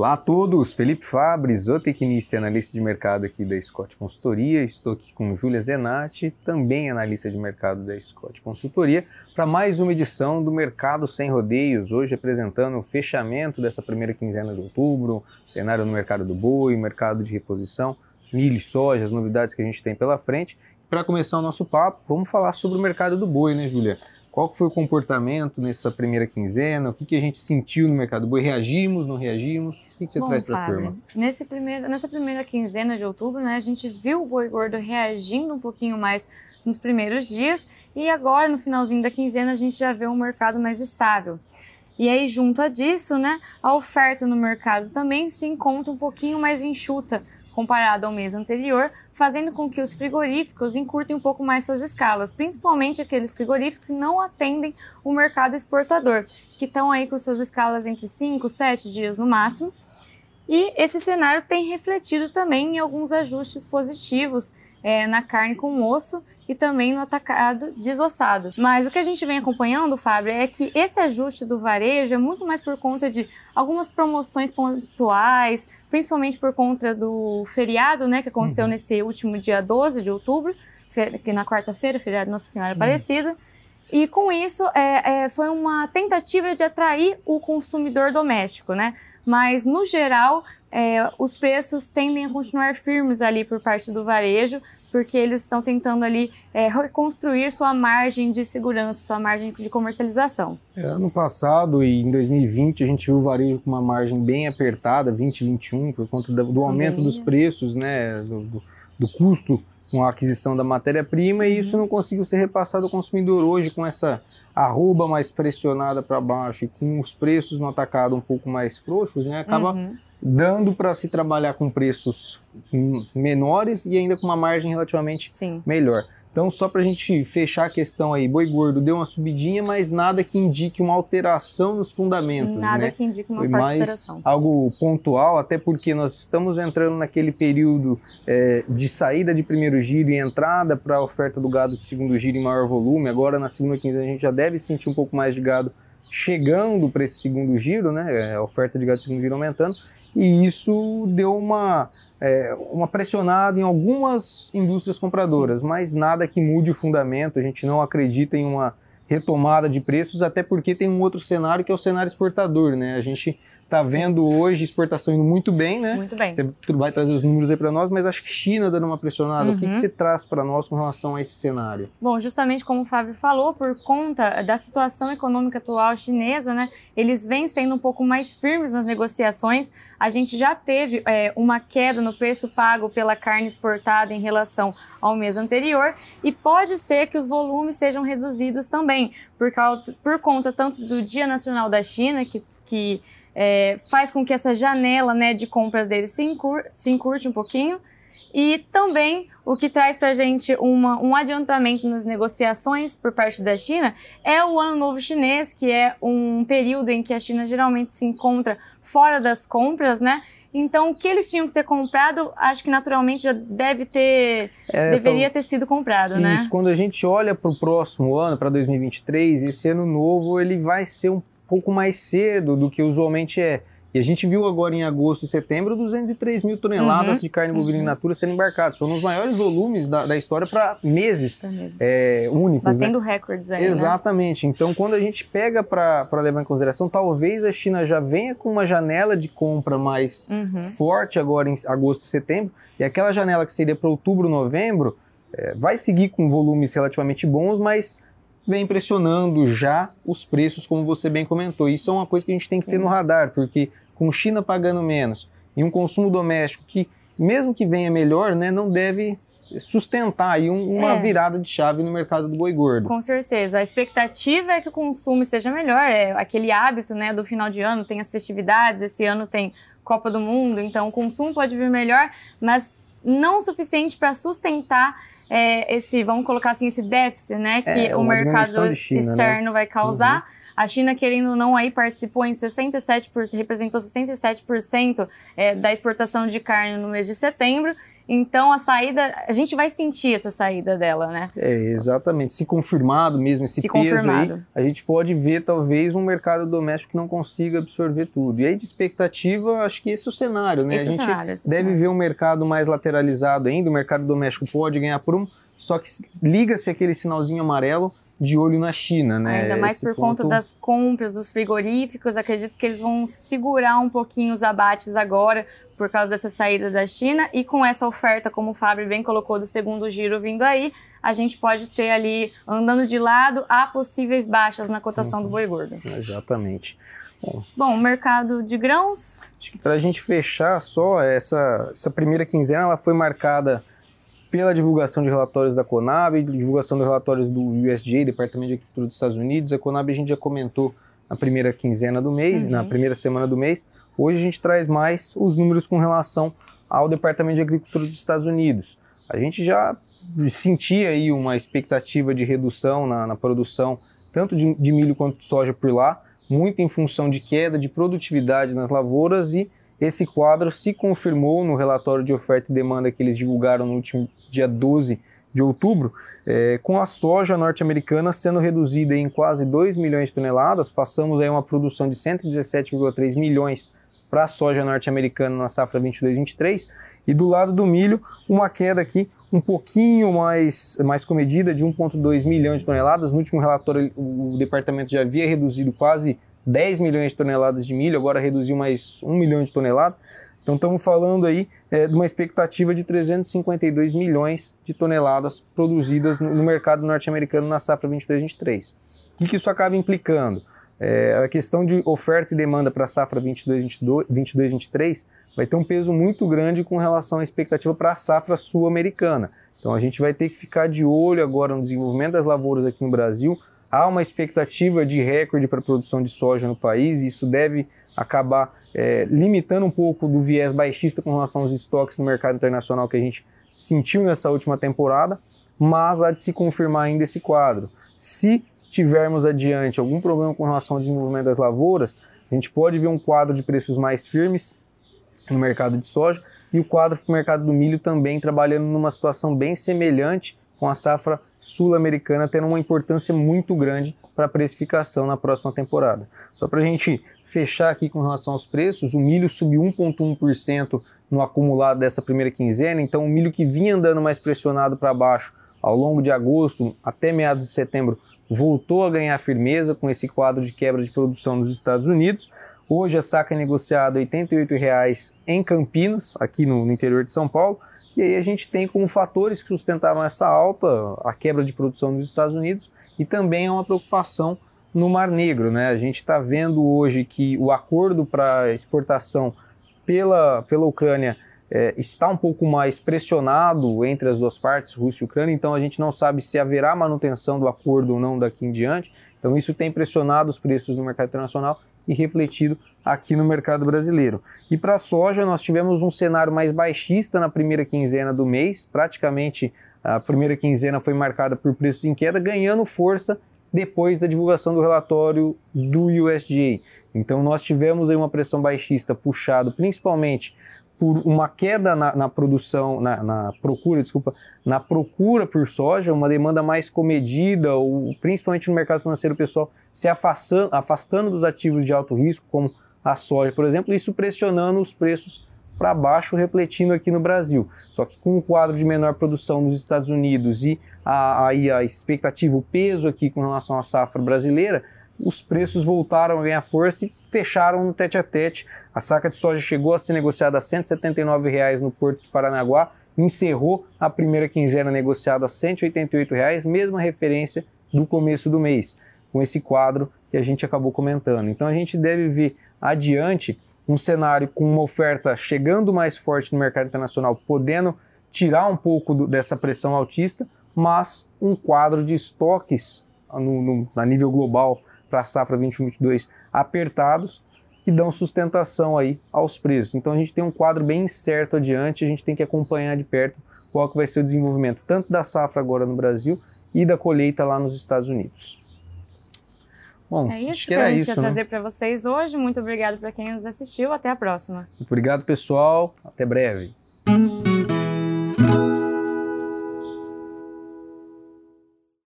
Olá a todos, Felipe Fabre, zootecnista e analista de mercado aqui da Scott Consultoria. Estou aqui com Júlia Zenatti, também analista de mercado da Scott Consultoria, para mais uma edição do Mercado Sem Rodeios. Hoje apresentando o fechamento dessa primeira quinzena de outubro, cenário no mercado do boi, mercado de reposição, milho e soja, as novidades que a gente tem pela frente. Para começar o nosso papo, vamos falar sobre o mercado do boi, né, Júlia? Qual foi o comportamento nessa primeira quinzena? O que, que a gente sentiu no mercado do boi? Reagimos, não reagimos? O que, que você Bom, traz para a turma? Nesse primeiro, nessa primeira quinzena de outubro, né, a gente viu o boi gordo reagindo um pouquinho mais nos primeiros dias e agora, no finalzinho da quinzena, a gente já vê um mercado mais estável. E aí, junto a disso, né, a oferta no mercado também se encontra um pouquinho mais enxuta comparado ao mês anterior, fazendo com que os frigoríficos encurtem um pouco mais suas escalas, principalmente aqueles frigoríficos que não atendem o mercado exportador, que estão aí com suas escalas entre 5, 7 dias no máximo. E esse cenário tem refletido também em alguns ajustes positivos é, na carne com osso e também no atacado desossado. Mas o que a gente vem acompanhando, Fábio, é que esse ajuste do varejo é muito mais por conta de algumas promoções pontuais, principalmente por conta do feriado, né, que aconteceu Uhum. nesse último dia 12 de outubro, que na quarta-feira, feriado Nossa Senhora. Aparecida. E com isso, é, é, foi uma tentativa de atrair o consumidor doméstico, né? Mas, no geral, é, os preços tendem a continuar firmes ali por parte do varejo, porque eles estão tentando ali é, reconstruir sua margem de segurança, sua margem de comercialização. É, ano passado e em 2020 a gente viu o varejo com uma margem bem apertada, 2021, por conta do aumento dos preços, né, do, do- do custo com a aquisição da matéria-prima e Uhum. isso não conseguiu ser repassado ao consumidor hoje com essa arroba mais pressionada para baixo e com os preços no atacado um pouco mais frouxos, né, acaba Uhum. dando para se trabalhar com preços menores e ainda com uma margem relativamente Sim. melhor. Então, só para a gente fechar a questão aí, boi gordo deu uma subidinha, mas nada que indique uma alteração nos fundamentos, Nada né? que indique uma Foi mais alteração. Algo pontual, até porque nós estamos entrando naquele período é, de saída de primeiro giro e entrada para a oferta do gado de segundo giro em maior volume. Agora, na segunda quinzena, a gente já deve sentir um pouco mais de gado chegando para esse segundo giro, né? A oferta de gado de segundo giro aumentando. E isso deu uma, é, uma pressionada em algumas indústrias compradoras, mas nada que mude o fundamento. A gente não acredita em uma retomada de preços, até porque tem um outro cenário que é o cenário exportador, né? A gente está vendo hoje exportação indo muito bem, né? Muito bem. Você vai trazer os números aí para nós, mas acho que China dando uma pressionada. O que, Uhum. que você traz para nós com relação a esse cenário? Bom, justamente como o Fábio falou, por conta da situação econômica atual chinesa, né, eles vêm sendo um pouco mais firmes nas negociações. A gente já teve é, uma queda no preço pago pela carne exportada em relação ao mês anterior e pode ser que os volumes sejam reduzidos também, por, causa, por conta tanto do Dia Nacional da China, que, que é, faz com que essa janela né, de compras deles se, encur, se encurte um pouquinho. E também o que traz para a gente uma, um adiantamento nas negociações por parte da China é o Ano Novo Chinês, que é um período em que a China geralmente se encontra fora das compras, né? Então, o que eles tinham que ter comprado, acho que naturalmente já deve ter, É, deveria ter sido comprado, né? Isso, quando a gente olha para o próximo ano, para 2023, esse ano novo ele vai ser um pouco mais cedo do que usualmente é. E a gente viu agora em agosto e setembro 203 mil toneladas Uhum, de carne bovina in uhum. natura sendo embarcadas. Foram os maiores volumes da, da história para meses é, únicos, né? Batendo recordes aí, né? Exatamente. Então, quando a gente pega para levar em consideração, talvez a China já venha com uma janela de compra mais Uhum. forte agora em agosto e setembro, e aquela janela que seria para outubro, novembro, eh, vai seguir com volumes relativamente bons, mas vem pressionando já os preços, como você bem comentou. Isso é uma coisa que a gente tem que Sim. ter no radar, porque com China pagando menos e um consumo doméstico que, mesmo que venha melhor, né, não deve sustentar aí um- uma É. virada de chave no mercado do boi gordo. Com certeza. A expectativa é que o consumo esteja melhor. É aquele hábito, né, do final de ano, tem as festividades, esse ano tem Copa do Mundo, então o consumo pode vir melhor, mas não o suficiente para sustentar é, esse, vamos colocar assim, esse déficit, né, que É, o mercado China, né? Uhum. externo vai causar. A China, querendo ou não, aí participou em 67%, representou 67% é, da exportação de carne no mês de setembro. Então a saída, a gente vai sentir essa saída dela, né? É, exatamente. Se confirmado mesmo esse Se peso confirmado. aí, a gente pode ver talvez um mercado doméstico que não consiga absorver tudo. E aí de expectativa, acho que esse é o cenário, né? Esse a é o gente cenário, é deve cenário. ver um mercado mais lateralizado ainda, o mercado doméstico pode ganhar por um, só que liga-se aquele sinalzinho amarelo de olho na China, né? Ainda mais Esse por ponto- conta das compras dos frigoríficos, acredito que eles vão segurar um pouquinho os abates agora por causa dessa saída da China e com essa oferta, como o Fábio bem colocou, do segundo giro vindo aí, a gente pode ter ali, andando de lado, há possíveis baixas na cotação do Uhum. boi gordo. Exatamente. Bom, o mercado de grãos, Acho que para a gente fechar só, essa, essa primeira quinzena ela foi marcada pela divulgação de relatórios da Conab, divulgação de relatórios do USDA, Departamento de Agricultura dos Estados Unidos. A Conab a gente já comentou na primeira quinzena do mês, Uhum. na primeira semana do mês. Hoje a gente traz mais os números com relação ao Departamento de Agricultura dos Estados Unidos. A gente já sentia aí uma expectativa de redução na, na produção, tanto de, de milho quanto de soja por lá, muito em função de queda de produtividade nas lavouras e esse quadro se confirmou no relatório de oferta e demanda que eles divulgaram no último dia 12 de outubro, eh, com a soja norte-americana sendo reduzida em quase 2 milhões de toneladas, passamos aí uma produção de 117,3 milhões para a soja norte-americana na safra 22-23, e do lado do milho, uma queda aqui um pouquinho mais, mais comedida, de 1,2 milhões de toneladas. No último relatório, o departamento já havia reduzido quase 10 milhões de toneladas de milho, agora reduziu mais 1 milhão de toneladas. Então estamos falando aí é, de uma expectativa de 352 milhões de toneladas produzidas no, no mercado norte-americano na safra 22-23. O que, que isso acaba implicando? É, a questão de oferta e demanda para a safra 22-23 vai ter um peso muito grande com relação à expectativa para a safra sul-americana. Então a gente vai ter que ficar de olho agora no desenvolvimento das lavouras aqui no Brasil. Há uma expectativa de recorde para a produção de soja no país, e isso deve acabar é, limitando um pouco do viés baixista com relação aos estoques no mercado internacional que a gente sentiu nessa última temporada, mas há de se confirmar ainda esse quadro. Se tivermos adiante algum problema com relação ao desenvolvimento das lavouras, a gente pode ver um quadro de preços mais firmes no mercado de soja e o quadro para o mercado do milho também trabalhando numa situação bem semelhante com a safra sul-americana tendo uma importância muito grande para a precificação na próxima temporada. Só para a gente fechar aqui com relação aos preços, o milho subiu 1,1% no acumulado dessa primeira quinzena, então o milho que vinha andando mais pressionado para baixo ao longo de agosto até meados de setembro voltou a ganhar firmeza com esse quadro de quebra de produção nos Estados Unidos. Hoje a saca é negociada R$ 88,00 em Campinas, aqui no, no interior de São Paulo. E aí a gente tem como fatores que sustentaram essa alta a quebra de produção nos Estados Unidos e também é uma preocupação no Mar Negro. Né? A gente está vendo hoje que o acordo para exportação pela, pela Ucrânia é, está um pouco mais pressionado entre as duas partes, Rússia e Ucrânia, então a gente não sabe se haverá manutenção do acordo ou não daqui em diante. Então isso tem pressionado os preços no mercado internacional e refletido aqui no mercado brasileiro. E para a soja, nós tivemos um cenário mais baixista na primeira quinzena do mês, praticamente a primeira quinzena foi marcada por preços em queda, ganhando força depois da divulgação do relatório do USDA. Então nós tivemos aí uma pressão baixista puxado principalmente por uma queda na, na produção, na, na, procura, desculpa, na procura por soja, uma demanda mais comedida, ou principalmente no mercado financeiro, pessoal se afastando, afastando dos ativos de alto risco, como a soja, por exemplo, isso pressionando os preços para baixo, refletindo aqui no Brasil. Só que com o quadro de menor produção nos Estados Unidos e a, a, a expectativa, o peso aqui com relação à safra brasileira, os preços voltaram a ganhar força e fecharam no tete a tete. A saca de soja chegou a ser negociada a 179 reais no Porto de Paranaguá, encerrou a primeira quinzena negociada a 188 reais, mesma referência do começo do mês, com esse quadro que a gente acabou comentando. Então a gente deve ver adiante um cenário com uma oferta chegando mais forte no mercado internacional, podendo tirar um pouco do, dessa pressão altista, mas um quadro de estoques no, no, a nível global para a safra 2022 apertados que dão sustentação aí aos preços. Então a gente tem um quadro bem incerto adiante, a gente tem que acompanhar de perto qual que vai ser o desenvolvimento tanto da safra agora no Brasil e da colheita lá nos Estados Unidos. Bom, é isso que, a gente isso, ia né? trazer para vocês hoje. Muito obrigado para quem nos assistiu. Até a próxima. Obrigado, pessoal. Até breve.